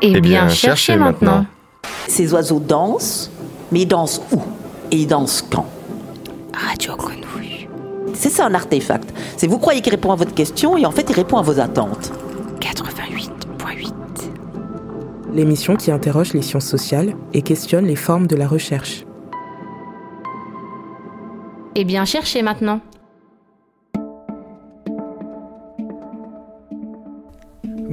Eh, eh bien, cherchez maintenant. Ces oiseaux dansent, mais ils dansent où? Et ils dansent quand? Radio Grenouille. C'est ça un artefact. C'est vous croyez qu'il répond à votre question et en fait il répond à vos attentes. 88.8. L'émission qui interroge les sciences sociales et questionne les formes de la recherche. Eh bien, cherchez maintenant.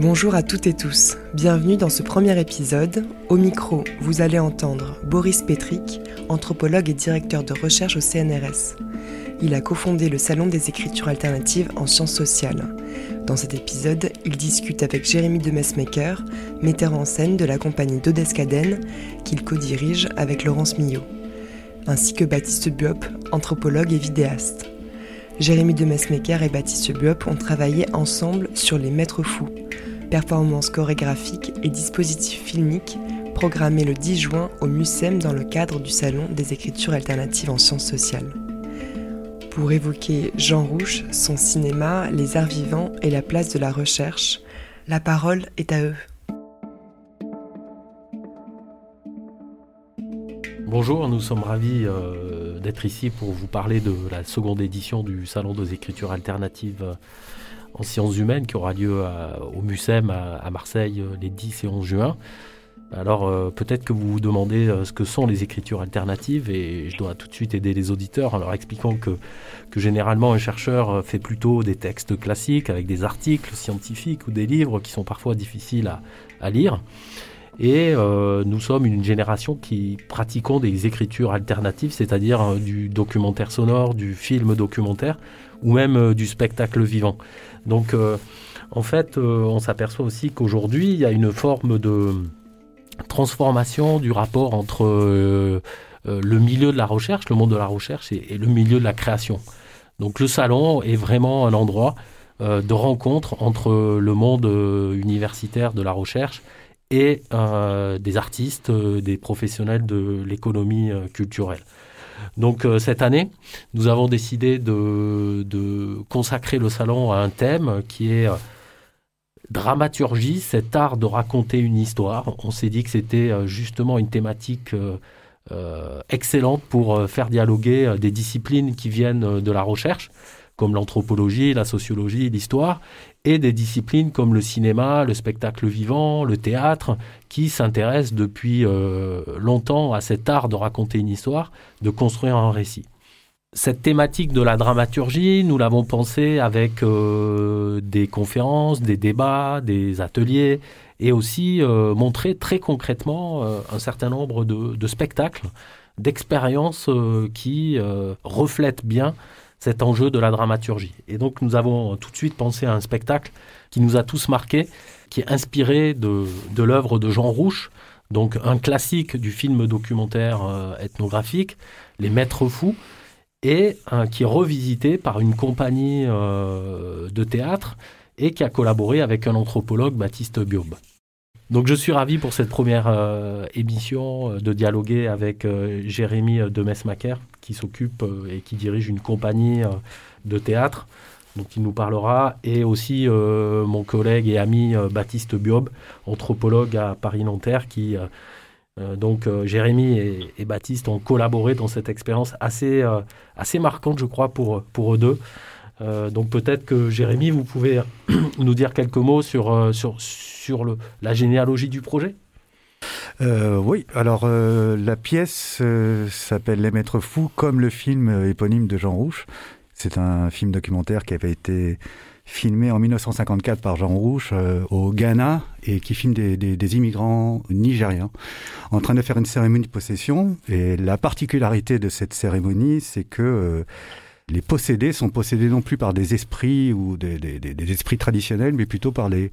Bonjour à toutes et tous, bienvenue dans ce premier épisode. Au micro, vous allez entendre Boris Petrick, anthropologue et directeur de recherche au CNRS. Il a cofondé le Salon des écritures alternatives en sciences sociales. Dans cet épisode, il discute avec Jérémy de Messmaker, metteur en scène de la compagnie d'Odescaden, qu'il co-dirige avec Laurence Millot, ainsi que Baptiste Buop, anthropologue et vidéaste. Jérémy de Messmaker et Baptiste Buop ont travaillé ensemble sur Les Maîtres Fous, performances chorégraphiques et dispositifs filmiques programmés le 10 juin au MUSEM dans le cadre du Salon des écritures alternatives en sciences sociales. Pour évoquer Jean Rouche, son cinéma, les arts vivants et la place de la recherche, la parole est à eux. Bonjour, nous sommes ravis euh, d'être ici pour vous parler de la seconde édition du Salon des écritures alternatives en sciences humaines qui aura lieu au MUSEM à, Marseille euh, les 10 et 11 juin. Alors euh, peut-être que vous vous demandez euh, ce que sont les écritures alternatives et je dois tout de suite aider les auditeurs en leur expliquant que, généralement un chercheur fait plutôt des textes classiques avec des articles scientifiques ou des livres qui sont parfois difficiles à lire. Et nous sommes une génération qui pratiquons des écritures alternatives, c'est-à-dire du documentaire sonore, du film documentaire ou même du spectacle vivant. Donc, euh, en fait, euh, on s'aperçoit aussi qu'aujourd'hui, il y a une forme de transformation du rapport entre euh, le milieu de la recherche, le monde de la recherche, et, le milieu de la création. Donc, le salon est vraiment un endroit de rencontre entre le monde universitaire de la recherche et des artistes, des professionnels de l'économie culturelle. Donc euh, cette année, nous avons décidé de, consacrer le salon à un thème qui est euh, dramaturgie, cet art de raconter une histoire. On s'est dit que c'était euh, justement une thématique excellente pour faire dialoguer des disciplines qui viennent de la recherche comme l'anthropologie, la sociologie, l'histoire, et des disciplines comme le cinéma, le spectacle vivant, le théâtre, qui s'intéressent depuis euh, longtemps à cet art de raconter une histoire, de construire un récit. Cette thématique de la dramaturgie, nous l'avons pensée avec euh, des conférences, des débats, des ateliers, et aussi euh, montrer très concrètement un certain nombre de spectacles, d'expériences qui reflètent bien cet enjeu de la dramaturgie. Et donc nous avons tout de suite pensé à un spectacle qui nous a tous marqués, qui est inspiré de, l'œuvre de Jean Rouche, donc un classique du film documentaire euh, ethnographique, Les Maîtres Fous, et qui est revisité par une compagnie euh, de théâtre et qui a collaboré avec un anthropologue, Baptiste Biob. Donc je suis ravi pour cette première euh, émission de dialoguer avec Jérémy Demesmaker, qui s'occupe euh, et qui dirige une compagnie euh, de théâtre dont il nous parlera, et aussi euh, mon collègue et ami Baptiste Biob, anthropologue à Paris-Nanterre, qui, donc Jérémy et, Baptiste ont collaboré dans cette expérience assez, assez marquante, je crois, pour, pour eux deux. donc peut-être que Jérémy, vous pouvez nous dire quelques mots sur, sur, sur le, la généalogie du projet? Euh, oui, alors euh, la pièce euh, s'appelle Les Maîtres Fous, comme le film éponyme de Jean Rouche. C'est un film documentaire qui avait été filmé en 1954 par Jean Rouche au Ghana et qui filme des, des, immigrants nigériens en train de faire une cérémonie de possession. Et la particularité de cette cérémonie, c'est que les possédés sont possédés non plus par des esprits ou des, esprits traditionnels, mais plutôt par les,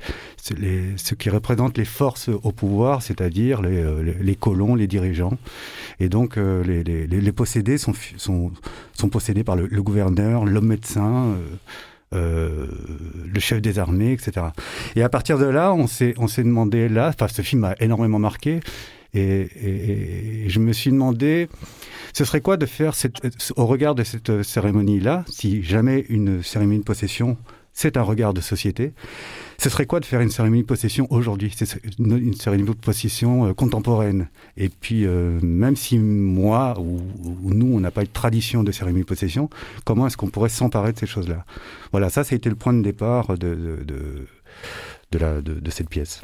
qui représentent les forces au pouvoir, c'est-à-dire les, euh, colons, les dirigeants. Et donc euh, les, possédés sont, sont, sont possédés par le, gouverneur, l'homme médecin. Euh, le chef des armées, etc. Et à partir de là, on s'est on s'est demandé là, enfin ce film a énormément marqué, Et, je me suis demandé, ce serait quoi de faire au regard de cette cérémonie-là, si jamais une cérémonie de possession, c'est un regard de société, ce serait quoi de faire une cérémonie de possession aujourd'hui? C'est une cérémonie de possession euh, contemporaine. Et puis, euh, même si moi ou, nous, on n'a pas de tradition de cérémonie de possession, comment est-ce qu'on pourrait s'emparer de ces choses-là? Voilà, ça, ça a été le point de départ de, de, de cette pièce.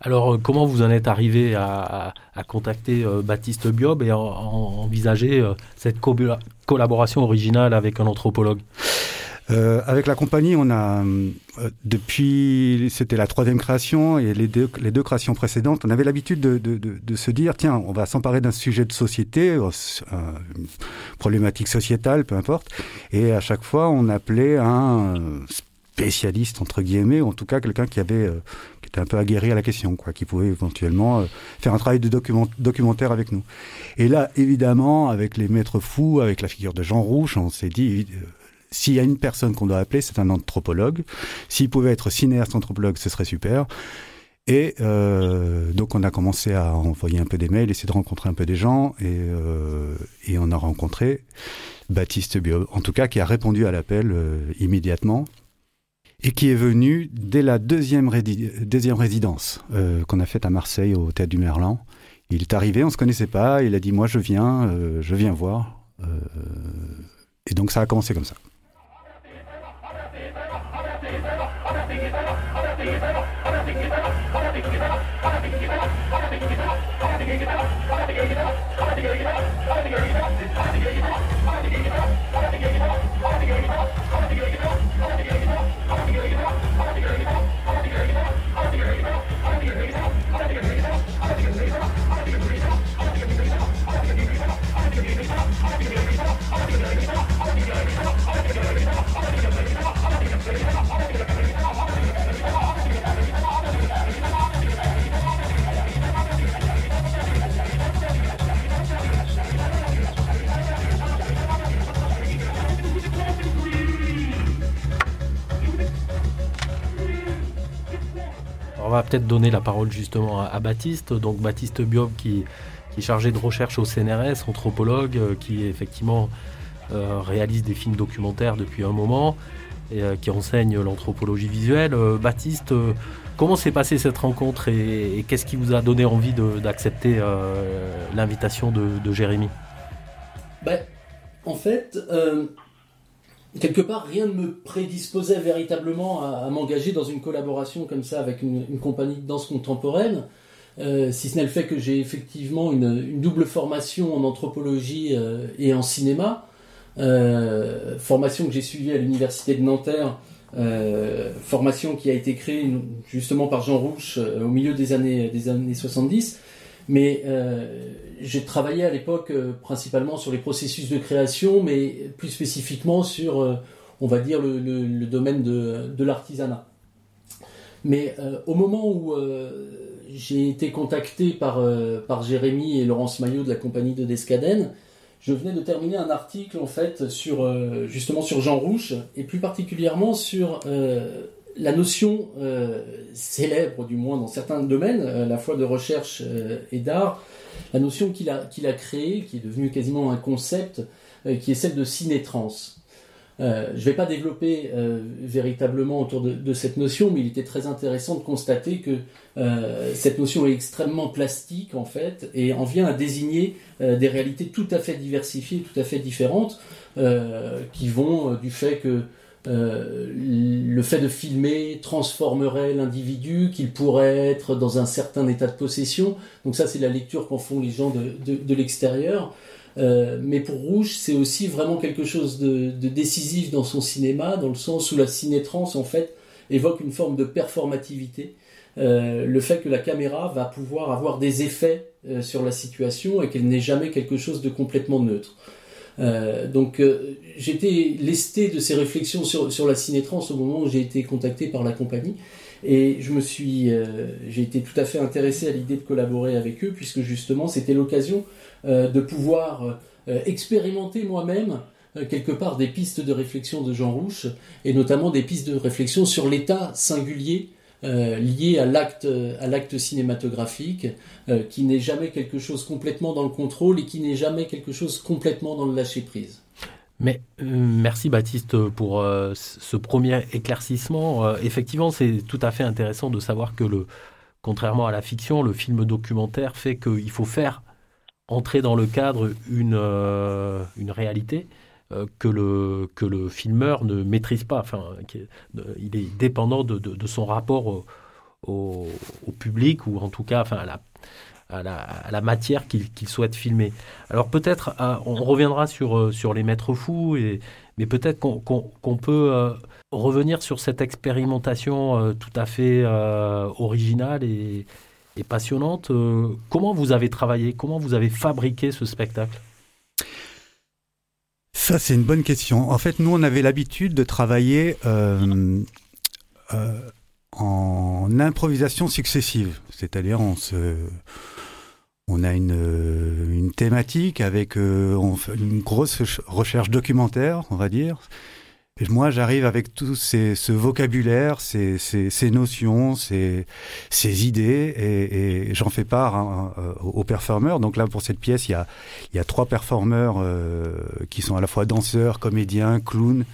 Alors, euh, comment vous en êtes arrivé à, contacter Baptiste Biob et à, envisager cette collaboration originale avec un anthropologue? Euh, avec la compagnie, on a euh, depuis, c'était la troisième création et les deux, les deux créations précédentes, on avait l'habitude de, de, de, se dire, tiens, on va s'emparer d'un sujet de société, euh, une problématique sociétale, peu importe, et à chaque fois, on appelait un spécialiste entre guillemets, ou en tout cas quelqu'un qui avait était un peu aguerri à la question, quoi, qui pouvait éventuellement faire un travail de document, documentaire avec nous. Et là, évidemment, avec les maîtres fous, avec la figure de Jean Rouche, on s'est dit s'il y a une personne qu'on doit appeler, c'est un anthropologue. S'il pouvait être cinéaste anthropologue, ce serait super. Et euh, donc on a commencé à envoyer un peu des mails, essayer de rencontrer un peu des gens, et, euh, on a rencontré Baptiste Bio, en tout cas qui a répondu à l'appel euh, immédiatement, et qui est venu dès la deuxième, deuxième résidence euh, qu'on a faite à Marseille au Théâtre du Merlan. Il est arrivé, on se connaissait pas, il a dit moi je viens, euh, je viens voir. et donc ça a commencé comme ça. On va peut-être donner la parole justement à, Baptiste. Donc Baptiste Biob qui, est chargé de recherche au CNRS, anthropologue, euh, qui effectivement euh, réalise des films documentaires depuis un moment et euh, qui enseigne l'anthropologie visuelle. Baptiste, comment s'est passée cette rencontre et, qu'est-ce qui vous a donné envie d'accepter l'invitation de, Jérémy? Ben, En fait, quelque part, rien ne me prédisposait véritablement à, m'engager dans une collaboration comme ça avec une, compagnie de danse contemporaine, euh, si ce n'est le fait que j'ai effectivement une, double formation en anthropologie euh, et en cinéma, euh, formation que j'ai suivie à l'université de Nanterre, formation qui a été créée justement par Jean Rouche au milieu des années, des années 70, mais j'ai travaillé à l'époque euh, principalement sur les processus de création, mais plus spécifiquement sur, euh, on va dire, le, domaine de, l'artisanat. Mais euh, au moment où j'ai été contacté par, par Jérémy et Laurence Maillot de la compagnie de Descaden, je venais de terminer un article en fait sur justement sur Jean Rouche et plus particulièrement sur la notion célèbre, du moins dans certains domaines, à la fois de recherche et d'art, la notion qu'il a, créée, qui est devenue quasiment un concept, euh, qui est celle de ciné-trans. Euh, je ne vais pas développer euh, véritablement autour de, cette notion, mais il était très intéressant de constater que cette notion est extrêmement plastique en fait et en vient à désigner des réalités tout à fait diversifiées, tout à fait différentes, qui vont du fait que euh, le fait de filmer transformerait l'individu, qu'il pourrait être dans un certain état de possession. Donc ça, c'est la lecture qu'en font les gens de, l'extérieur. Euh, mais pour Rouge, c'est aussi vraiment quelque chose de, décisif dans son cinéma, dans le sens où la cinétrance, en fait, évoque une forme de performativité. Euh, le fait que la caméra va pouvoir avoir des effets sur la situation et qu'elle n'est jamais quelque chose de complètement neutre. Euh, donc euh, j'étais lesté de ces réflexions sur, sur la cinétrance au moment où j'ai été contacté par la compagnie. Et je me suis, euh, j'ai été tout à fait intéressé à l'idée de collaborer avec eux, puisque justement c'était l'occasion de pouvoir expérimenter moi-même quelque part des pistes de réflexion de Jean Rouche, et notamment des pistes de réflexion sur l'état singulier lié à l'acte à l'acte cinématographique, qui n'est jamais quelque chose complètement dans le contrôle et qui n'est jamais quelque chose complètement dans le lâcher prise. Mais merci Baptiste pour ce premier éclaircissement. effectivement, c'est tout à fait intéressant de savoir que le, contrairement à la fiction, le film documentaire fait qu'il faut faire entrer dans le cadre une, euh, une réalité euh, que, le, que le filmeur ne maîtrise pas. Enfin, il est dépendant de, de, son rapport au, public ou en tout cas enfin, à, la, à, la, matière qu'il souhaite filmer. Alors peut-être, on reviendra sur, euh, sur les maîtres fous, et, mais peut-être qu'on peut revenir sur cette expérimentation tout à fait originale et, passionnante. Euh, comment vous avez travaillé Comment vous avez fabriqué ce spectacle? Ça, c'est une bonne question. En fait, nous, on avait l'habitude de travailler euh, euh, en improvisation successive. C'est-à-dire, on a une, une thématique avec une grosse recherche documentaire, on va dire moi, j'arrive avec tout ces, ce vocabulaire, ces, ces, ces notions, ces, ces idées, et, et j'en fais part hein, euh, aux performeurs. Donc là, pour cette pièce, il y a, il y a trois performeurs euh, qui sont à la fois danseurs, comédiens, clowns.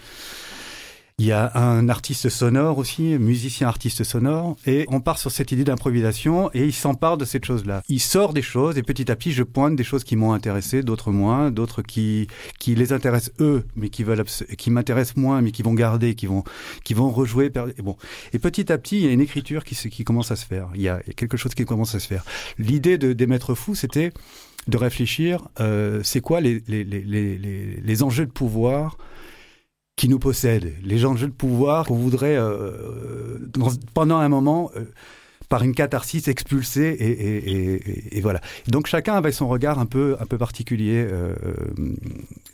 Il y a un artiste sonore aussi, musicien artiste sonore, et on part sur cette idée d'improvisation et il s'empare de cette chose-là. Il sort des choses et petit à petit je pointe des choses qui m'ont intéressé, d'autres moins, d'autres qui qui les intéressent eux, mais qui veulent qui m'intéressent moins, mais qui vont garder, qui vont qui vont rejouer. Et bon, et petit à petit il y a une écriture qui qui commence à se faire. Il y a quelque chose qui commence à se faire. L'idée de des maîtres fous, c'était de réfléchir, euh, c'est quoi les les, les, les, les enjeux de pouvoir qui nous possèdent, les gens de pouvoir qu'on voudrait, euh pendant un moment, euh, par une catharsis expulsée et, voilà. Donc chacun avait son regard un peu un peu particulier. Euh, euh,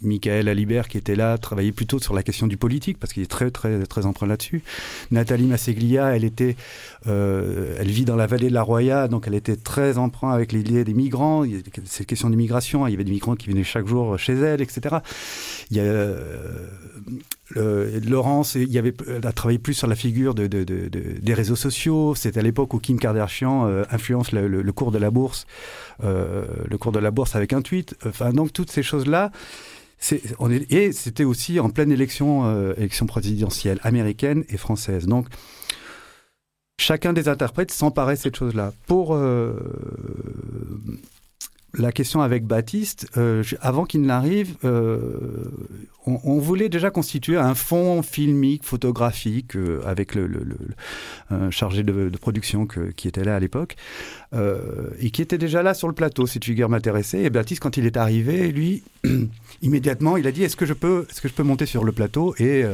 Michael Alibert qui était là travaillait plutôt sur la question du politique parce qu'il est très très très emprunt là-dessus. Nathalie Masseglia, elle était, euh, elle vit dans la vallée de la Roya, donc elle était très emprunt avec l'idée des migrants. Cette question d'immigration, il y avait des migrants qui venaient chaque jour chez elle, etc. Euh, Laurence, il y avait, a travaillé plus sur la figure de, de, de, des réseaux sociaux. C'est à l'époque où Kim Kardashian euh, influence le, cours de la bourse, euh, le cours de la bourse avec un tweet. Enfin, donc toutes ces choses-là. On est, et c'était aussi en pleine élection, euh, élection présidentielle américaine et française. Donc, chacun des interprètes s'emparait de cette chose-là. Pour la question avec Baptiste, euh, avant qu'il n'arrive, euh, on, voulait déjà constituer un fond filmique, photographique, euh, avec le, chargé de, production qui était là à l'époque, euh, et qui était déjà là sur le plateau. Cette figure m'intéressait. Et Baptiste, quand il est arrivé, lui, immédiatement, il a dit est-ce que je peux, est-ce que je peux monter sur le plateau et,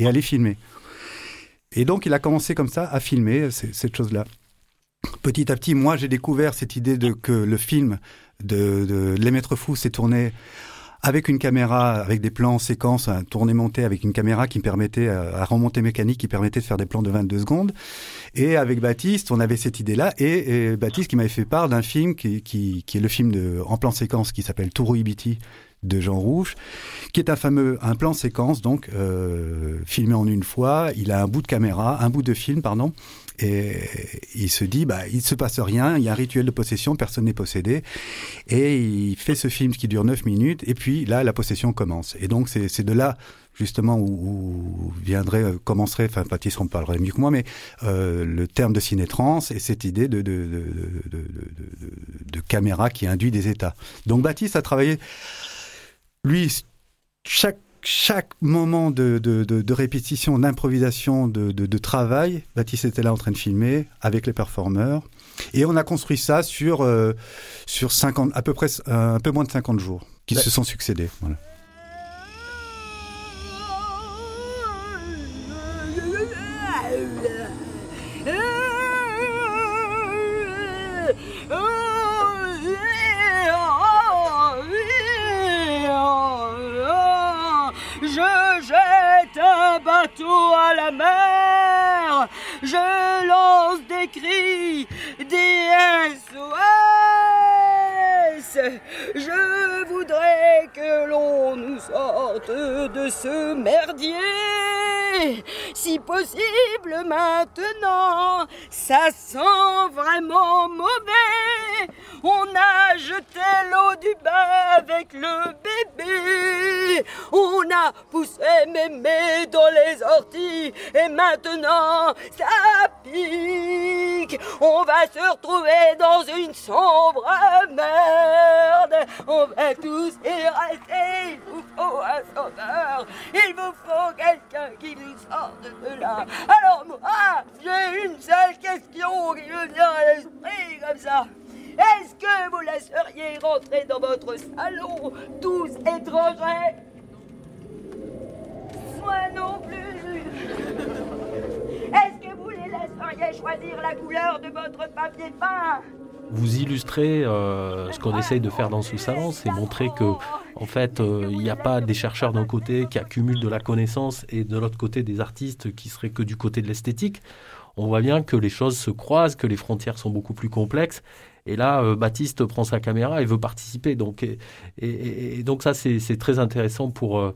aller filmer? Et donc, il a commencé comme ça à filmer cette chose-là. Petit à petit, moi, j'ai découvert cette idée que le film de, de Les Maîtres Fous s'est tourné avec une caméra, avec des plans séquences, un tourné monté avec une caméra qui permettait, à remonter mécanique, qui permettait de faire des plans de 22 secondes. Et avec Baptiste, on avait cette idée-là. Et, Baptiste qui m'avait fait part d'un film qui, qui, qui, est le film de, en plan séquence qui s'appelle Touro Ibiti de Jean Rouge, qui est un fameux un plan séquence donc euh, filmé en une fois. Il a un bout de caméra, un bout de film, pardon, et il se dit, bah, il se passe rien, il y a un rituel de possession, personne n'est possédé. Et il fait ce film qui dure 9 minutes, et puis là, la possession commence. Et donc, c'est de là, justement, où, viendrait, euh, commencerait, enfin, Baptiste en parlerait mieux que moi, mais euh, le terme de cinétrans et cette idée de caméra qui induit des états. Donc, Baptiste a travaillé, lui, chaque chaque moment de, de, de, de répétition, d'improvisation, de, de, travail, Baptiste était là en train de filmer avec les performeurs. Et on a construit ça sur, euh, sur 50, à peu près un peu moins de 50 jours qui se sont succédés. Voilà. Ce merdier. si possible maintenant. Ça sent vraiment mauvais. On a jeté l'eau du bain avec le bébé. On a poussé mémé dans les orties et maintenant ça pique. On va se retrouver dans une sombre merde. On va tous y rester. Il vous faut un sauveur. Il vous faut quelqu'un qui nous sorte de là. Alors moi, j'ai une seule question qui me vient à l'esprit comme ça. Est-ce que vous laisseriez rentrer dans votre salon tous étrangers? Moi non plus. Est-ce que vous les laisseriez choisir la couleur de votre papier peint? Vous illustrez euh, ce qu'on essaye de faire dans ce salon, c'est montrer que en fait, euh, il n'y a pas des chercheurs d'un côté qui accumulent de la connaissance et de l'autre côté des artistes qui seraient que du côté de l'esthétique. On voit bien que les choses se croisent, que les frontières sont beaucoup plus complexes. Et là, euh, Baptiste prend sa caméra et veut participer. Donc, et, donc ça, c'est très intéressant pour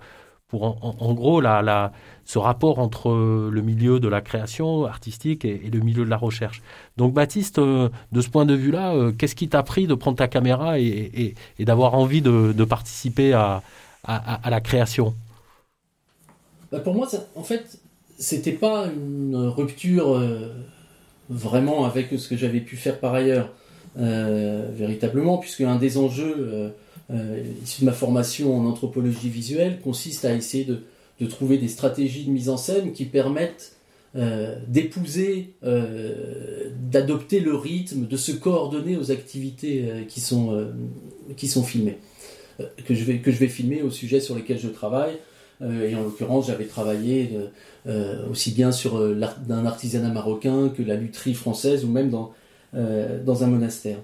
pour en, gros la, ce rapport entre le milieu de la création artistique et, le milieu de la recherche. Donc Baptiste, euh, de ce point de vue-là, euh, qu'est-ce qui t'a pris de prendre ta caméra et, d'avoir envie de, participer à, la création? Bah, Pour moi, en fait, c'était pas une rupture euh, vraiment avec ce que j'avais pu faire par ailleurs, véritablement, puisque un des enjeux euh, issu de ma formation en anthropologie visuelle, consiste à essayer de, trouver des stratégies de mise en scène qui permettent euh, d'épouser, euh, d'adopter le rythme, de se coordonner aux activités qui, sont, qui sont filmées, que, je vais, que je vais filmer au sujet sur lesquels je travaille. et en l'occurrence, j'avais travaillé aussi bien sur un artisanat marocain que la lutherie française ou même dans, dans un monastère.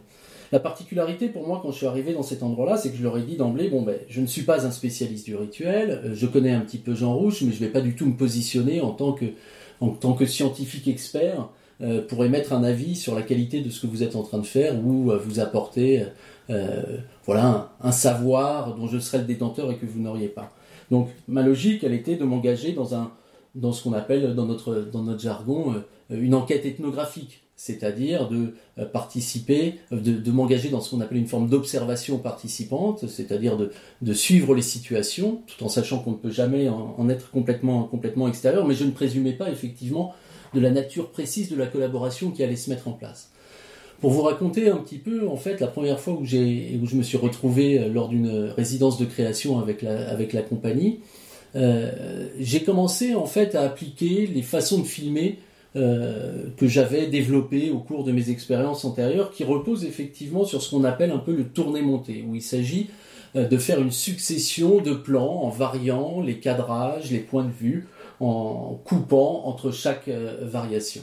La particularité pour moi quand je suis arrivé dans cet endroit-là, c'est que je leur ai dit d'emblée, bon ben, je ne suis pas un spécialiste du rituel, euh, je connais un petit peu Jean Rouge, mais je ne vais pas du tout me positionner en tant que, en tant que scientifique expert euh, pour émettre un avis sur la qualité de ce que vous êtes en train de faire ou euh, vous apporter voilà, un, savoir dont je serais le détenteur et que vous n'auriez pas. Donc ma logique, elle était de m'engager dans, un, dans ce qu'on appelle dans notre, dans notre jargon une enquête ethnographique c'est-à-dire de euh, participer, euh, de, m'engager dans ce qu'on appelle une forme d'observation participante, c'est-à-dire de, suivre les situations, tout en sachant qu'on ne peut jamais en, être complètement, complètement extérieur, mais je ne présumais pas effectivement de la nature précise de la collaboration qui allait se mettre en place. Pour vous raconter un petit peu, en fait, la première fois où, je me suis retrouvé euh, lors d'une résidence de création avec la, avec la compagnie, j'ai commencé en fait à appliquer les façons de filmer euh, que j'avais développé au cours de mes expériences antérieures, qui repose effectivement sur ce qu'on appelle un peu le tourné-monté, où il s'agit euh, de faire une succession de plans en variant les cadrages, les points de vue, en coupant entre chaque euh, variation.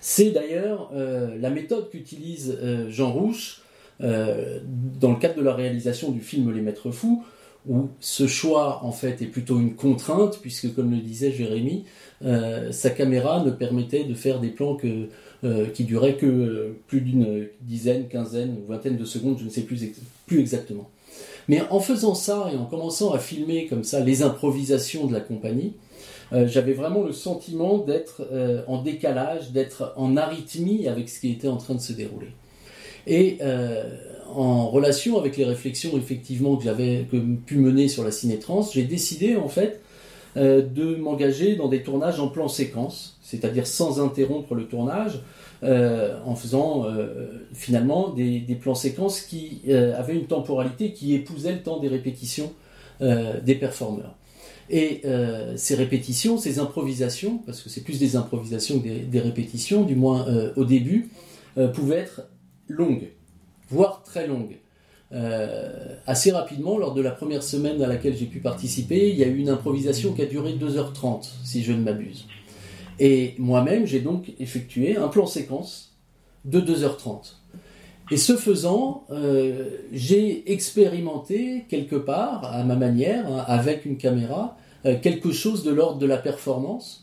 C'est d'ailleurs la méthode qu'utilise Jean Rouche dans le cadre de la réalisation du film Les Maîtres Fous, où ce choix en fait est plutôt une contrainte, puisque comme le disait Jérémy, euh, sa caméra ne permettait de faire des plans euh, qui duraient que euh, plus d'une dizaine, quinzaine ou vingtaine de secondes, je ne sais plus, plus exactement. Mais en faisant ça et en commençant à filmer comme ça les improvisations de la compagnie, j'avais vraiment le sentiment d'être en décalage, d'être en arythmie avec ce qui était en train de se dérouler. Et en relation avec les réflexions effectivement que j'avais pu mener sur la cinétrance, j'ai décidé en fait euh, de m'engager dans des tournages en plan séquence, c'est-à-dire sans interrompre le tournage, euh, en faisant euh, finalement des, plans séquences qui avaient une temporalité qui épousait le temps des répétitions des performeurs. Et ces répétitions, ces improvisations, parce que c'est plus des improvisations que des répétitions, du moins au début, pouvaient être longues, voire très longues. Euh, assez rapidement, lors de la première semaine à laquelle j'ai pu participer, il y a eu une improvisation qui a duré 2h30, si je ne m'abuse. Et moi-même, j'ai donc effectué un plan séquence de 2h30. Et ce faisant, euh, j'ai expérimenté quelque part, à ma manière, hein, avec une caméra, euh, quelque chose de l'ordre de la performance,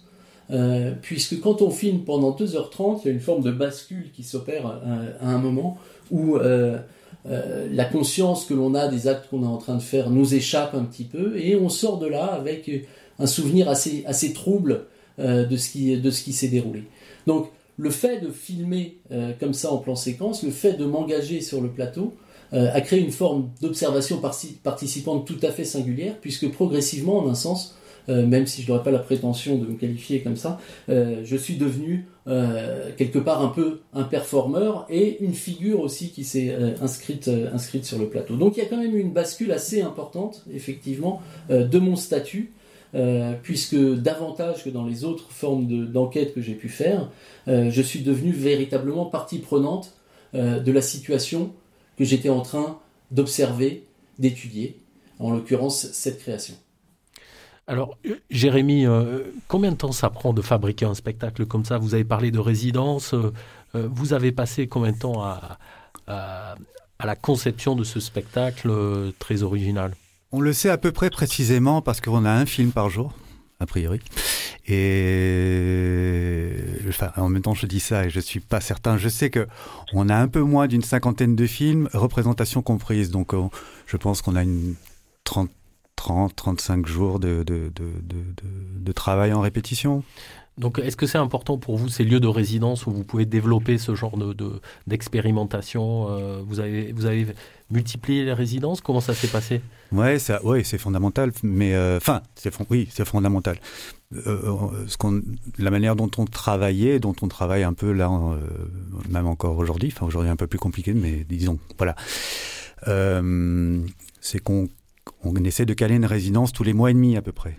puisque quand on filme pendant 2h30, il y a une forme de bascule qui s'opère à, un moment où euh, la conscience que l'on a des actes qu'on est en train de faire nous échappe un petit peu et on sort de là avec un souvenir assez, assez trouble de ce qui, de ce qui s'est déroulé. Donc, le fait de filmer comme ça en plan séquence, le fait de m'engager sur le plateau, a créé une forme d'observation participante tout à fait singulière, puisque progressivement, en un sens, euh, même si je n'aurais pas la prétention de me qualifier comme ça, euh, je suis devenu euh, quelque part un peu un performeur et une figure aussi qui s'est inscrite, inscrite sur le plateau. Donc il y a quand même une bascule assez importante, effectivement, de mon statut. puisque davantage que dans les autres formes d'enquête que j'ai pu faire, je suis devenu véritablement partie prenante de la situation que j'étais en train d'observer, d'étudier, en l'occurrence cette création. Alors, euh, Jérémy, euh, combien de temps ça prend de fabriquer un spectacle comme ça? Vous avez parlé de résidence. Euh, vous avez passé combien de temps à, la conception de ce spectacle très original? On le sait à peu près précisément parce qu'on a un film par jour, a priori. Et en même temps, je dis ça et je suis pas certain. Je sais que on a un peu moins d'une cinquantaine de films, représentation comprise. Donc, je pense qu'on a une trente 30, 35 jours de, de, de, travail en répétition. Donc, est-ce que c'est important pour vous ces lieux de résidence où vous pouvez développer ce genre de, d'expérimentation euh, vous, avez, vous avez multiplié les résidences? Comment ça s'est passé? Ouais, ça, ouais, c'est fondamental. Mais euh, enfin, c'est oui, c'est fondamental. Euh, ce qu'on, la manière dont on travaillait, dont on travaille un peu là, même encore aujourd'hui. Enfin, aujourd'hui un peu plus compliqué, mais disons, voilà. c'est qu'on on essaie de caler une résidence tous les mois et demi à peu près.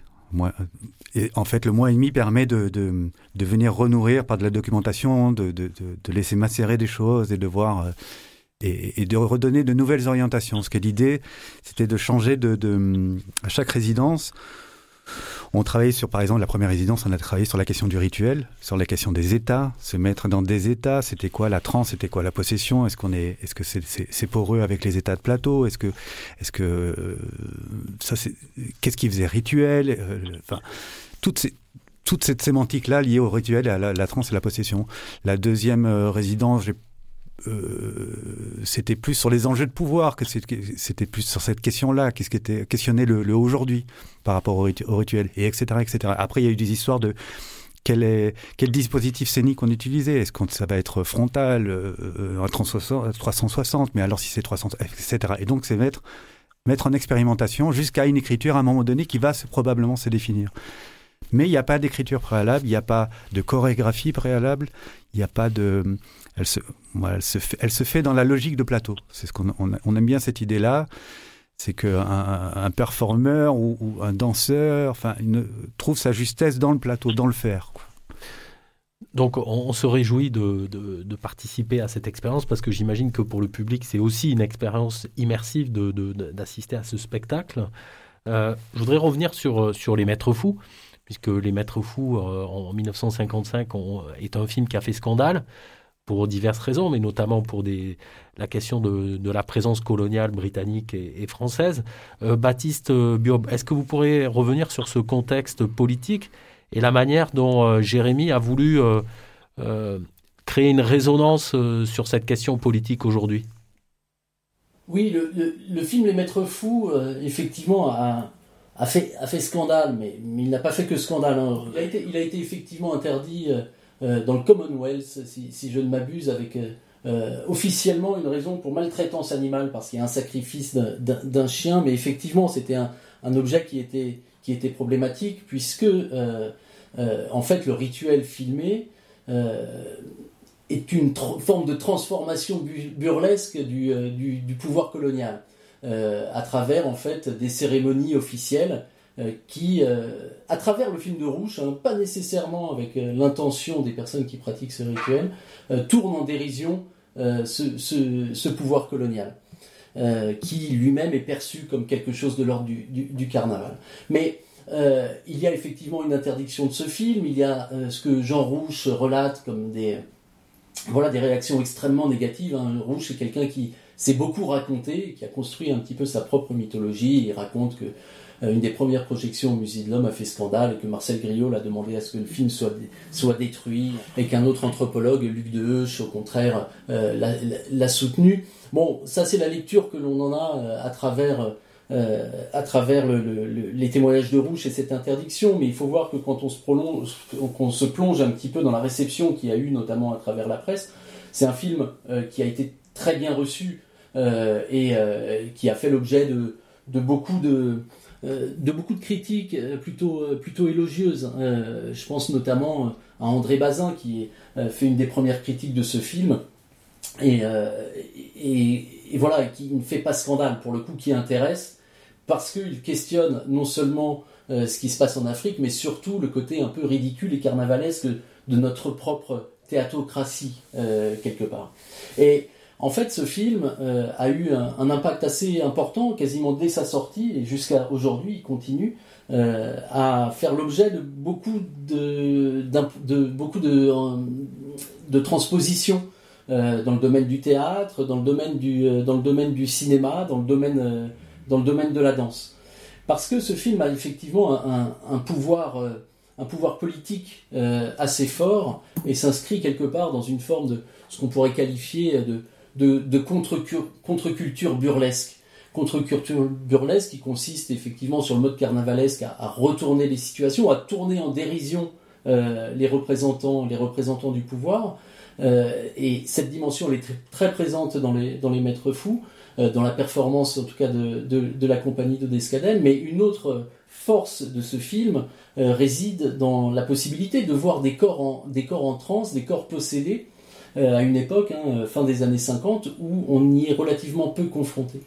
Et en fait, le mois et demi permet de, de, venir renourrir par de la documentation, de, de, laisser macérer des choses et de voir euh, et, de redonner de nouvelles orientations. Ce que l'idée, c'était de changer de, à chaque résidence. On travaillait sur, par exemple, la première résidence, on a travaillé sur la question du rituel, sur la question des états, se mettre dans des états. C'était quoi la transe C'était quoi la possession Est-ce qu'on est, est-ce que c'est, poreux avec les états de plateau Est-ce que, est-ce que euh, ça, qu'est-ce qui faisait rituel euh, toute cette sémantique-là liée au rituel, à la, la transe et la possession. La deuxième euh, résidence, j'ai euh, c'était plus sur les enjeux de pouvoir que c'était plus sur cette question-là, qu'est-ce qui était questionné le, aujourd'hui par rapport au, rituel, et etc., etc. Après, il y a eu des histoires de quel, dispositif scénique on utilisait. Est-ce que ça va être frontal, euh, un 360, mais alors si c'est 300, etc. Et donc, c'est mettre en expérimentation jusqu'à une écriture à un moment donné qui va probablement se définir. Mais il n'y a pas d'écriture préalable, il n'y a pas de chorégraphie préalable, il n'y a pas de elle se, elle, se fait, elle se fait dans la logique de plateau. C'est ce qu'on on, aime bien cette idée-là. C'est qu'un un performeur ou, un danseur enfin, trouve sa justesse dans le plateau, dans le faire. Donc on, se réjouit de, de, participer à cette expérience parce que j'imagine que pour le public c'est aussi une expérience immersive d'assister à ce spectacle. Euh, je voudrais revenir sur, sur Les Maîtres Fous, puisque Les Maîtres Fous euh, en 1955 est un film qui a fait scandale pour diverses raisons, mais notamment pour des, la question de, de la présence coloniale britannique et, française. Euh, Baptiste euh, Biob, est-ce que vous pourrez revenir sur ce contexte politique et la manière dont euh, Jérémy a voulu créer une résonance sur cette question politique aujourd'hui? Oui, le, le, film Les Maîtres Fous, effectivement, a, a, fait, a fait scandale, mais, mais il n'a pas fait que scandale. Hein. Il, a été, il, a été, effectivement interdit euh, dans le Commonwealth, si, je ne m'abuse, avec euh, euh, officiellement une raison pour maltraitance animale, parce qu'il y a un sacrifice d'un chien, mais effectivement c'était un, objet qui était, qui était problématique, puisque en fait le rituel filmé est une forme de transformation burlesque du, du pouvoir colonial, à travers en fait des cérémonies officielles euh, qui, euh, à travers le film de Rouge, hein, pas nécessairement avec euh, l'intention des personnes qui pratiquent ce rituel, tourne en dérision ce, pouvoir colonial, qui lui-même est perçu comme quelque chose de l'ordre du, carnaval. Mais il y a effectivement une interdiction de ce film, il y a ce que Jean Rouge relate comme des, voilà, des réactions extrêmement négatives. Hein. Rouge est quelqu'un qui s'est beaucoup raconté, qui a construit un petit peu sa propre mythologie, il raconte que euh, une des premières projections au Musée de l'Homme a fait scandale et que Marcel Griot a demandé à ce que le film soit, soit détruit et qu'un autre anthropologue, Luc Deheusch, au contraire, euh, l'a soutenu. Bon, ça c'est la lecture que l'on en a euh, à travers à travers les témoignages de Rouge et cette interdiction, mais il faut voir que quand on se plonge un petit peu dans la réception qu'il y a eu, notamment à travers la presse, c'est un film qui a été très bien reçu et qui a fait l'objet de, de beaucoup de, de beaucoup de critiques plutôt, plutôt élogieuses. je pense notamment à André Bazin qui fait une des premières critiques de ce film et, voilà, qui ne fait pas scandale pour le coup, qui intéresse parce qu'il questionne non seulement ce qui se passe en Afrique, mais surtout le côté un peu ridicule et carnavalesque de notre propre théatocratie quelque part. Et en fait, ce film euh, a eu un, impact assez important, quasiment dès sa sortie, et jusqu'à aujourd'hui, il continue euh, à faire l'objet de beaucoup de, beaucoup de, de transpositions euh, dans le domaine du théâtre, dans le domaine du, dans le domaine du cinéma, dans le domaine, dans le domaine de la danse. Parce que ce film a effectivement un, pouvoir, un pouvoir politique assez fort et s'inscrit quelque part dans une forme de ce qu'on pourrait qualifier de de, contre-culture burlesque. Contre-culture burlesque qui consiste effectivement sur le mode carnavalesque à, retourner les situations, à tourner en dérision euh, les, représentants, les représentants du pouvoir. Euh, et cette dimension elle est très, présente dans les, dans les Maîtres Fous, euh, dans la performance en tout cas de, de, la compagnie de. Mais une autre force de ce film réside dans la possibilité de voir des corps en, des corps en transe, des corps possédés, à une époque, hein, euh, fin des années 50, où on y est relativement peu confronté.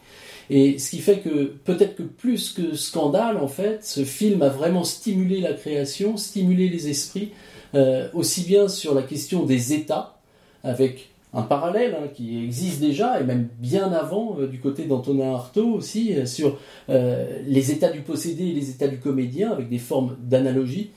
Et ce qui fait que peut-être que plus que scandale, en fait, ce film a vraiment stimulé la création, stimulé les esprits, euh, aussi bien sur la question des États, avec un parallèle hein, qui existe déjà, et même bien avant, du côté d'Antonin Artaud aussi, sur les états du possédé et les états du comédien, avec des formes d'analogie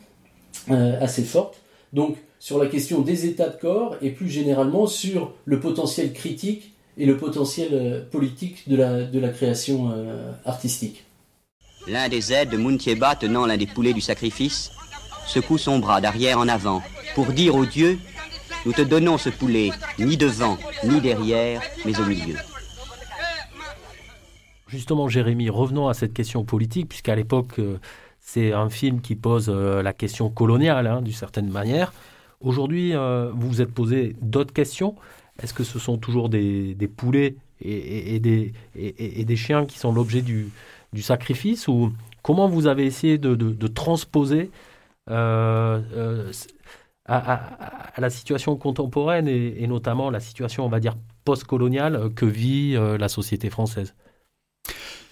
assez fortes. Donc, sur la question des états de corps et plus généralement sur le potentiel critique et le potentiel euh, politique de la, de la création euh, artistique. L'un des aides de Muntieba tenant l'un des poulets du sacrifice secoue son bras d'arrière en avant pour dire au Dieu Nous te donnons ce poulet, ni devant, ni derrière, mais au milieu. Justement, Jérémy, revenons à cette question politique, puisqu'à l'époque, euh, c'est un film qui pose la question coloniale, hein, d'une certaine manière. Aujourd'hui, euh, vous vous êtes posé d'autres questions. Est-ce que ce sont toujours des, poulets et, des, chiens qui sont l'objet du, sacrifice ou comment vous avez essayé de, transposer euh, euh, à, la situation contemporaine et, notamment la situation, on va dire, post-coloniale que vit la société française?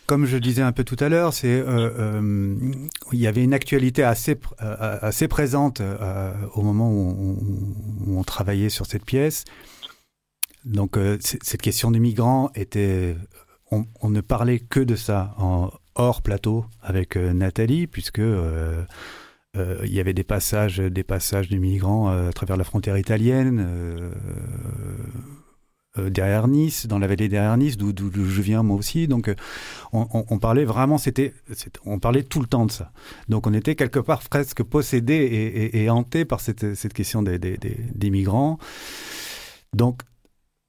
Comme je disais un peu tout à l'heure, c'est euh, euh, il y avait une actualité assez euh, assez présente au moment où on, travaillait sur cette pièce. Donc cette question des migrants était, on, ne parlait que de ça hors plateau avec Nathalie, puisque il y avait des passages, des passages de migrants à travers la frontière italienne derrière Nice, dans la vallée derrière Nice, d'où je viens moi aussi. Donc, euh, on, parlait vraiment, c'était, on parlait tout le temps de ça. Donc, on était quelque part presque possédé et, et, hanté par cette, question des, migrants. Donc,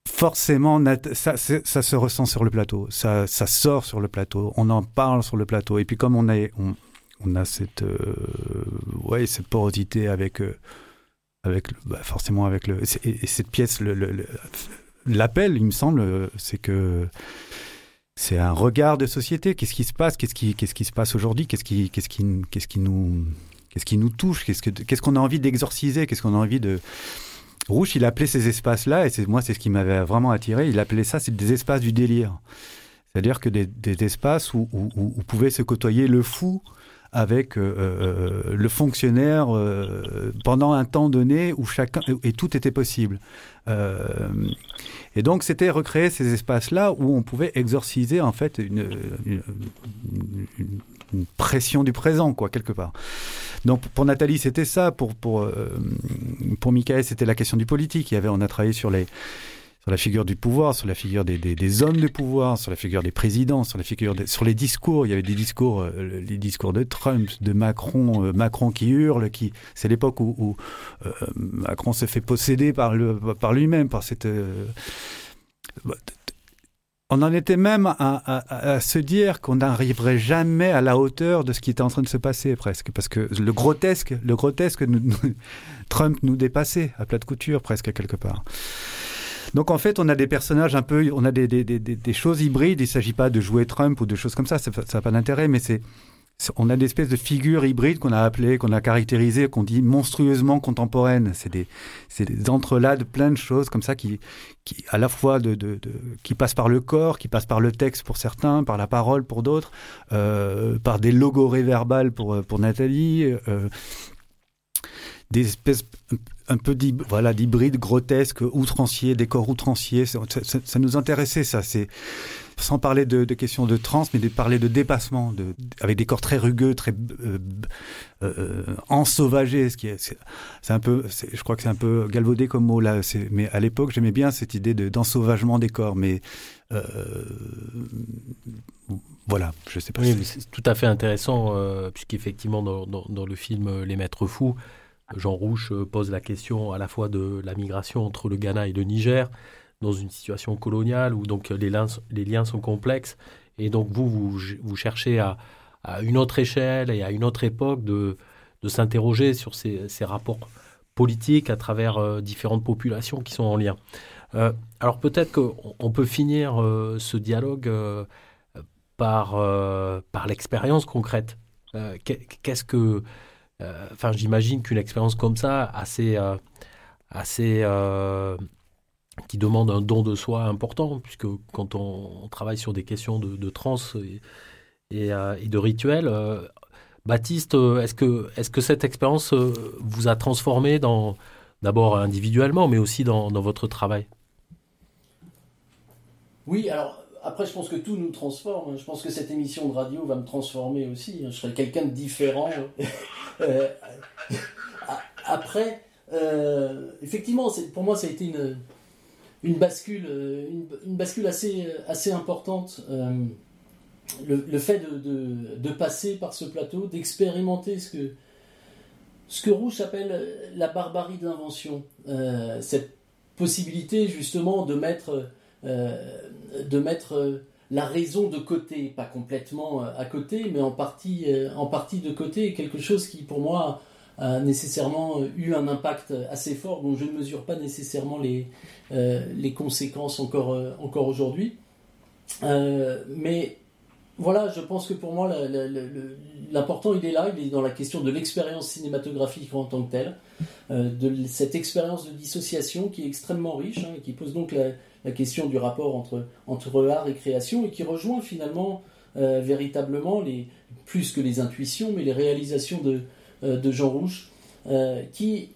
forcément, ça, se ressent sur le plateau, ça, ça, sort sur le plateau, on en parle sur le plateau. Et puis, comme on a, on, a cette, euh, ouais, cette porosité avec. avec bah, forcément avec le et, cette pièce le l'appel, il me semble, c'est que c'est un regard de société. Qu'est-ce qui se passe? Qu'est-ce qui, qu'est-ce qui se passe aujourd'hui? Qu'est-ce qui, qu'est-ce qui, qu'est-ce qui nous, qu'est-ce qui nous touche? Qu'est-ce que, qu'est-ce qu'on a envie d'exorciser? Qu'est-ce qu'on a envie de Rouge, il appelait ces espaces-là, et c'est moi, c'est ce qui m'avait vraiment attiré. Il appelait ça, c'est des espaces du délire. C'est-à-dire que des, des espaces où, où, où, pouvait se côtoyer le fou avec euh, euh, le fonctionnaire euh, pendant un temps donné où chacun et tout était possible. et donc c'était recréer ces espaces-là où on pouvait exorciser en fait une, pression du présent quoi quelque part. Donc pour Nathalie c'était ça, pour pour pour Michael c'était la question du politique. Il y avait on a travaillé sur les sur la figure du pouvoir, sur la figure des, hommes de pouvoir, sur la figure des présidents, sur la figure sur les discours. Il y avait des discours, euh, les discours de Trump, de Macron, euh, Macron qui hurle, c'est l'époque où, euh, Macron se fait posséder par lui-même, par cette on en était même à, se dire qu'on n'arriverait jamais à la hauteur de ce qui était en train de se passer presque, parce que le grotesque, le grotesque, Trump nous dépassait à plat de couture presque quelque part. Donc en fait, on a des personnages un peu, on a des, des, choses hybrides. Il ne s'agit pas de jouer Trump ou de choses comme ça, ça n'a pas d'intérêt, mais c'est on a des espèces de figures hybrides qu'on a appelées, qu'on a caractérisées, qu'on dit monstrueusement contemporaines. C'est des, des entrelacs plein de choses comme ça qui, qui à la fois de, de, qui passent par le corps, qui passent par le texte pour certains, par la parole pour d'autres, euh, par des logos verbales pour pour Nathalie. Euh, des espèces un peu voilà d'hybrides grotesques, outranciers, des corps outranciers. Ça, ça nous intéressait, ça. C'est sans parler de, questions de trans, mais de parler de dépassement, de, avec des corps très rugueux, très euh, euh, ensauvagés. Ce qui est, c'est un peu, je crois que c'est un peu galvaudé comme mot là. Mais à l'époque, j'aimais bien cette idée de, d'ensauvagement des corps. Mais euh, voilà, je sais pas. Oui, c'est tout à fait intéressant, puisqu'effectivement, dans, dans, le film Les Maîtres Fous, Jean Rouche pose la question à la fois de la migration entre le Ghana et le Niger dans une situation coloniale où donc les liens, les liens sont complexes et donc vous, vous, cherchez à, une autre échelle et à une autre époque de, de s'interroger sur ces, rapports politiques à travers euh, différentes populations qui sont en lien. Euh, alors peut-être qu'on peut finir euh, ce dialogue par, par l'expérience concrète. Qu'est-ce que... Enfin, j'imagine qu'une expérience comme ça, assez... assez qui demande un don de soi important, puisque quand on, travaille sur des questions de, trans et, euh, de rituels, euh, Baptiste, euh, est-ce que, est que cette expérience vous a transformé d'abord individuellement, mais aussi dans, votre travail? Oui, alors après, je pense que tout nous transforme. Je pense que cette émission de radio va me transformer aussi. Je serai quelqu'un de différent. après, effectivement, pour moi, ça a été une une bascule, euh, une, bascule assez, assez importante. Euh, le, fait de, de, passer par ce plateau, d'expérimenter ce que, ce que Rouge appelle la barbarie de l'invention. Euh, cette possibilité justement de mettre, de mettre la raison de côté, pas complètement à côté, mais en partie, en partie de côté, quelque chose qui pour moi a nécessairement eu un impact assez fort dont je ne mesure pas nécessairement les, euh, les conséquences encore, euh, encore aujourd'hui. Euh, mais voilà, je pense que pour moi, l'important, il est là, il est dans la question de l'expérience cinématographique en tant que telle, de cette expérience de dissociation qui est extrêmement riche, hein, et qui pose donc la, question du rapport entre, entre art et création, et qui rejoint finalement véritablement, les, plus que les intuitions, mais les réalisations de, de Jean Rouge, qui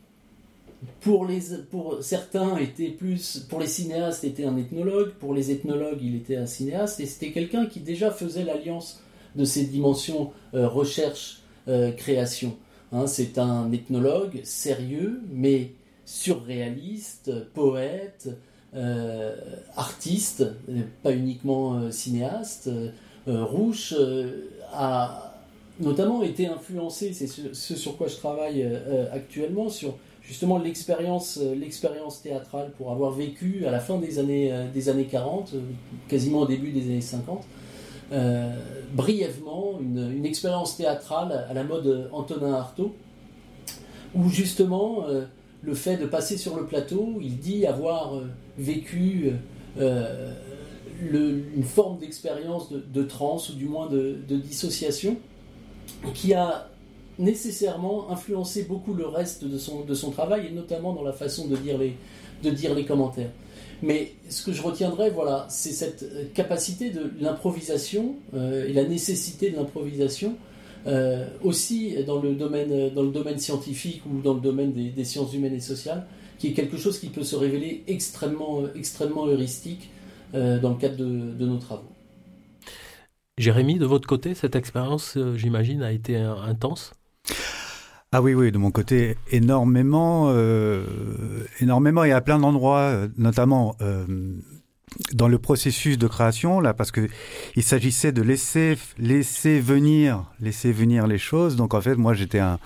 pour, les, pour certains était plus, pour les cinéastes était un ethnologue, pour les ethnologues il était un cinéaste, et c'était quelqu'un qui déjà faisait l'alliance de ces dimensions euh, recherche-création. Euh, hein, c'est un ethnologue sérieux, mais surréaliste, poète, euh, artiste, pas uniquement cinéaste. Rouge a notamment été influencé, c'est ce, sur quoi je travaille actuellement, sur justement l'expérience euh, l'expérience théâtrale pour avoir vécu à la fin des années euh, des années 40 euh, quasiment au début des années 50 brièvement une, expérience théâtrale à la mode Antonin Artaud où justement le fait de passer sur le plateau il dit avoir vécu une forme d'expérience de, de transe ou du moins de, dissociation qui a nécessairement influencé beaucoup le reste de son, de son travail, et notamment dans la façon de dire les, de dire les commentaires. Mais ce que je retiendrai, voilà, c'est cette capacité de l'improvisation euh, et la nécessité de l'improvisation, euh, aussi dans le, domaine, dans le domaine scientifique ou dans le domaine des, sciences humaines et sociales, qui est quelque chose qui peut se révéler extrêmement, extrêmement heuristique euh, dans le cadre de, de nos travaux. Jérémy, de votre côté, cette expérience, j'imagine, a été intense? Ah oui, oui, de mon côté, énormément, euh, énormément et à plein d'endroits, euh, notamment euh, dans le processus de création, là, parce que il s'agissait de laisser, laisser venir, laisser venir les choses. Donc en fait, moi, j'étais un,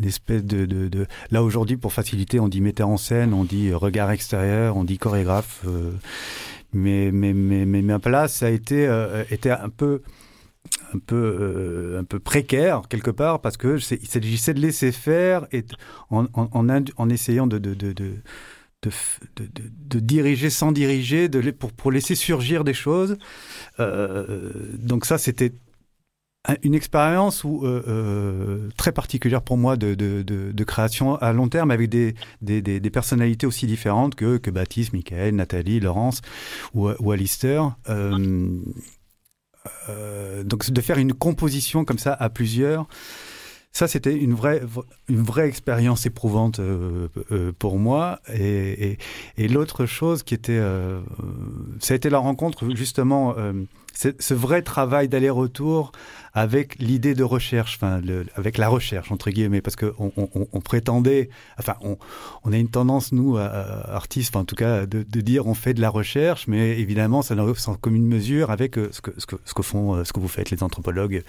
une espèce de, de, de... là aujourd'hui, pour faciliter, on dit metteur en scène, on dit regard extérieur, on dit chorégraphe. mais, mais, mais, mais ma place a été, était un peu un peu, un peu précaire quelque part parce que il s'agissait de laisser faire et en, en, essayant de, de, de, de de, diriger sans diriger, de, pour, pour laisser surgir des choses. Euh, donc ça, c'était une expérience où, euh, euh, très particulière pour moi de, de, de, création à long terme avec des, des, des, personnalités aussi différentes que, que Baptiste, Michael, Nathalie, Laurence ou, ou Alistair. Euh, donc de faire une composition comme ça à plusieurs, ça, c'était une vraie, une vraie expérience éprouvante euh, euh, pour moi. Et, et, et l'autre chose qui était, euh, ça a été la rencontre justement ce vrai travail d'aller-retour avec l'idée de recherche, enfin, avec la recherche entre guillemets, parce que on, prétendait, enfin, on, a une tendance nous, artistes, en tout cas, de, dire on fait de la recherche, mais évidemment, ça n'arrive sans commune mesure avec euh, ce que, ce que, ce que font, euh, ce que vous faites les anthropologues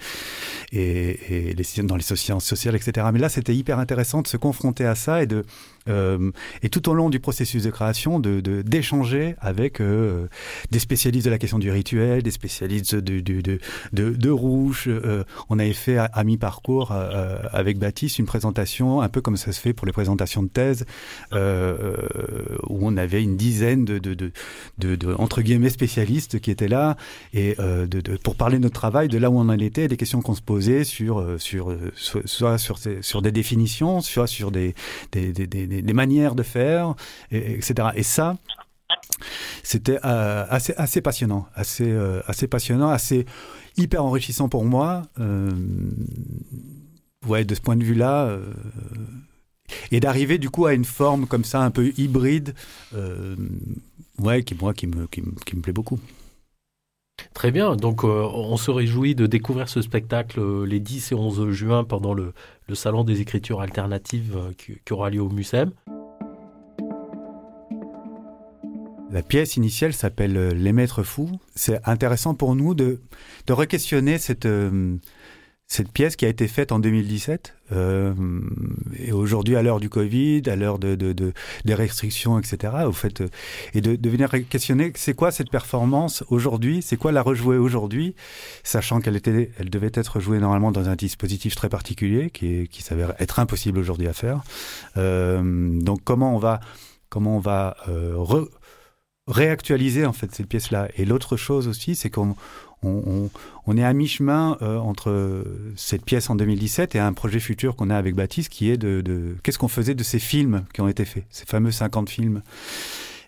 et, et les dans les sciences sociales, etc. Mais là, c'était hyper intéressant de se confronter à ça et de euh, et tout au long du processus de création, de d'échanger avec des spécialistes de la question du rituel, des spécialistes de, de, de rouge. Euh, on avait fait à, mi-parcours avec Baptiste une présentation, un peu comme ça se fait pour les présentations de thèse, où on avait une dizaine de, entre guillemets spécialistes qui étaient là et pour parler de notre travail, de là où on en était, des questions qu'on se posait sur sur soit sur sur des définitions, soit sur des, des, manières de faire, et, etc. Et ça, c'était euh, assez, assez passionnant, assez, euh, assez passionnant, assez hyper enrichissant pour moi. Euh, ouais, de ce point de vue-là. et d'arriver du coup à une forme comme ça, un peu hybride, ouais, qui, moi, qui me, qui, plaît beaucoup. Très bien, donc on se réjouit de découvrir ce spectacle les 10 et 11 juin pendant le, le salon des écritures alternatives euh, qui, aura lieu au MUSEM. La pièce initiale s'appelle euh, Les Maîtres Fous. C'est intéressant pour nous de, de re-questionner cette, euh, cette pièce qui a été faite en 2017 euh, et aujourd'hui à l'heure du Covid, à l'heure de, de, de, des restrictions, etc. Au fait, euh, et de, de venir questionner c'est quoi cette performance aujourd'hui, c'est quoi la rejouer aujourd'hui, sachant qu'elle était, elle devait être jouée normalement dans un dispositif très particulier qui, qui s'avère être impossible aujourd'hui à faire. Euh, donc comment on va, comment on va re, réactualiser en fait cette pièce-là. Et l'autre chose aussi, c'est qu'on on, est à mi-chemin euh, entre cette pièce en 2017 et un projet futur qu'on a avec Baptiste qui est de, qu'est-ce qu'on faisait de ces films qui ont été faits, ces fameux 50 films.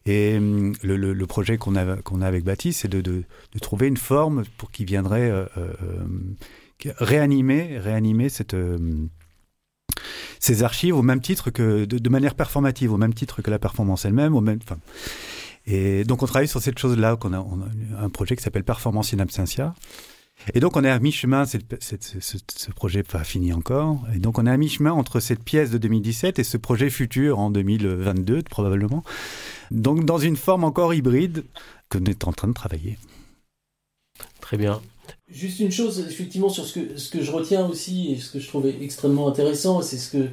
Et hum, le, projet qu'on a, qu'on a avec Baptiste, c'est de, trouver une forme pour qui viendrait euh, euh, réanimer, réanimer cette ces archives au même titre que de, manière performative, au même titre que la performance elle-même, au même, enfin, et donc on travaille sur cette chose-là, qu'on a, on a un projet qui s'appelle Performance in Absentia. Et donc on est à mi-chemin, ce, ce projet pas fini encore, et donc on est à mi-chemin entre cette pièce de 2017 et ce projet futur en 2022 probablement. Donc dans une forme encore hybride que nous est en train de travailler. Très bien. Juste une chose, effectivement, sur ce que, ce que je retiens aussi et ce que je trouvais extrêmement intéressant, c'est ce que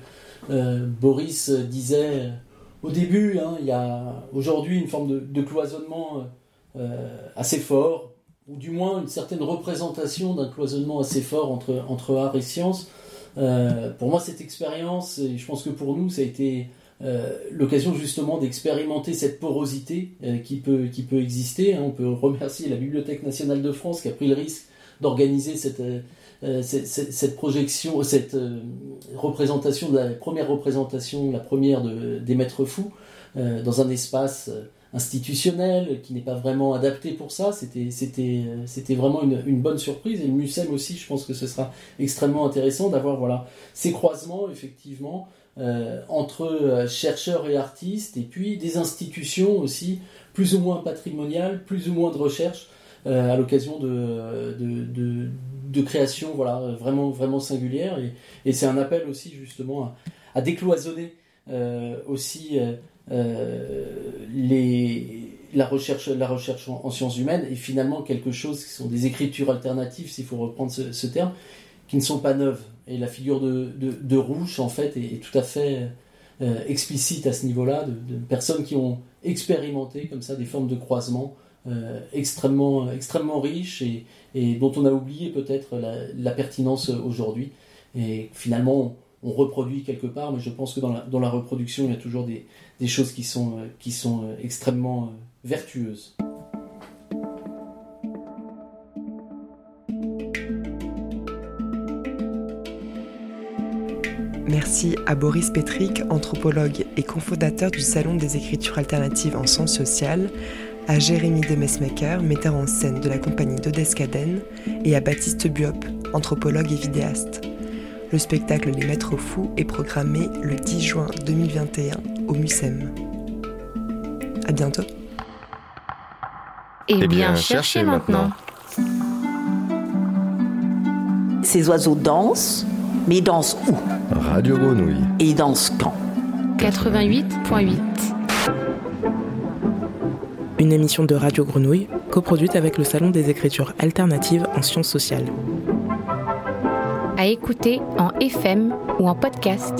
euh, Boris disait au début, hein, il y a aujourd'hui une forme de, cloisonnement euh, assez fort, ou du moins une certaine représentation d'un cloisonnement assez fort entre, art et science. Euh, pour moi, cette expérience, et je pense que pour nous, ça a été euh, l'occasion justement d'expérimenter cette porosité qui, peut, qui peut exister. Hein. On peut remercier la Bibliothèque nationale de France qui a pris le risque d'organiser cette, euh, cette, projection, cette euh, représentation, de la première représentation, la première de, des maîtres fous, euh, dans un espace institutionnel qui n'est pas vraiment adapté pour ça. C'était, vraiment une, une, bonne surprise. Et le MUSEM aussi, je pense que ce sera extrêmement intéressant d'avoir voilà, ces croisements, effectivement, entre chercheurs et artistes, et puis des institutions aussi, plus ou moins patrimoniales, plus ou moins de recherche, à l'occasion de, de, de, de création voilà, vraiment, vraiment singulière. Et, c'est un appel aussi justement à, décloisonner euh, aussi euh, euh, les, la recherche, la recherche en, sciences humaines et finalement quelque chose qui sont des écritures alternatives, s'il faut reprendre ce, terme, qui ne sont pas neuves. Et la figure de, de, de Rouge, en fait, est, tout à fait explicite à ce niveau-là, de, de, personnes qui ont expérimenté comme ça des formes de croisement extrêmement, extrêmement riche et, dont on a oublié peut-être la, pertinence aujourd'hui. Et finalement, on, reproduit quelque part, mais je pense que dans la, reproduction, il y a toujours des, choses qui sont, qui sont extrêmement vertueuses. Merci à Boris Petrick, anthropologue et cofondateur du Salon des écritures alternatives en sciences sociales, à Jérémy Demesmaker, metteur en scène de la compagnie d'Odescaden, et à Baptiste Buop, anthropologue et vidéaste. Le spectacle Les Maîtres Fous est programmé le 10 juin 2021 au MUSEM. À bientôt. Et eh bien, cherchez maintenant. Ces oiseaux dansent, mais ils dansent où? Radio Grenouille. Et ils dansent quand? 88.8. Une émission de Radio Grenouille, coproduite avec le Salon des écritures alternatives en sciences sociales. À écouter en FM ou en podcast.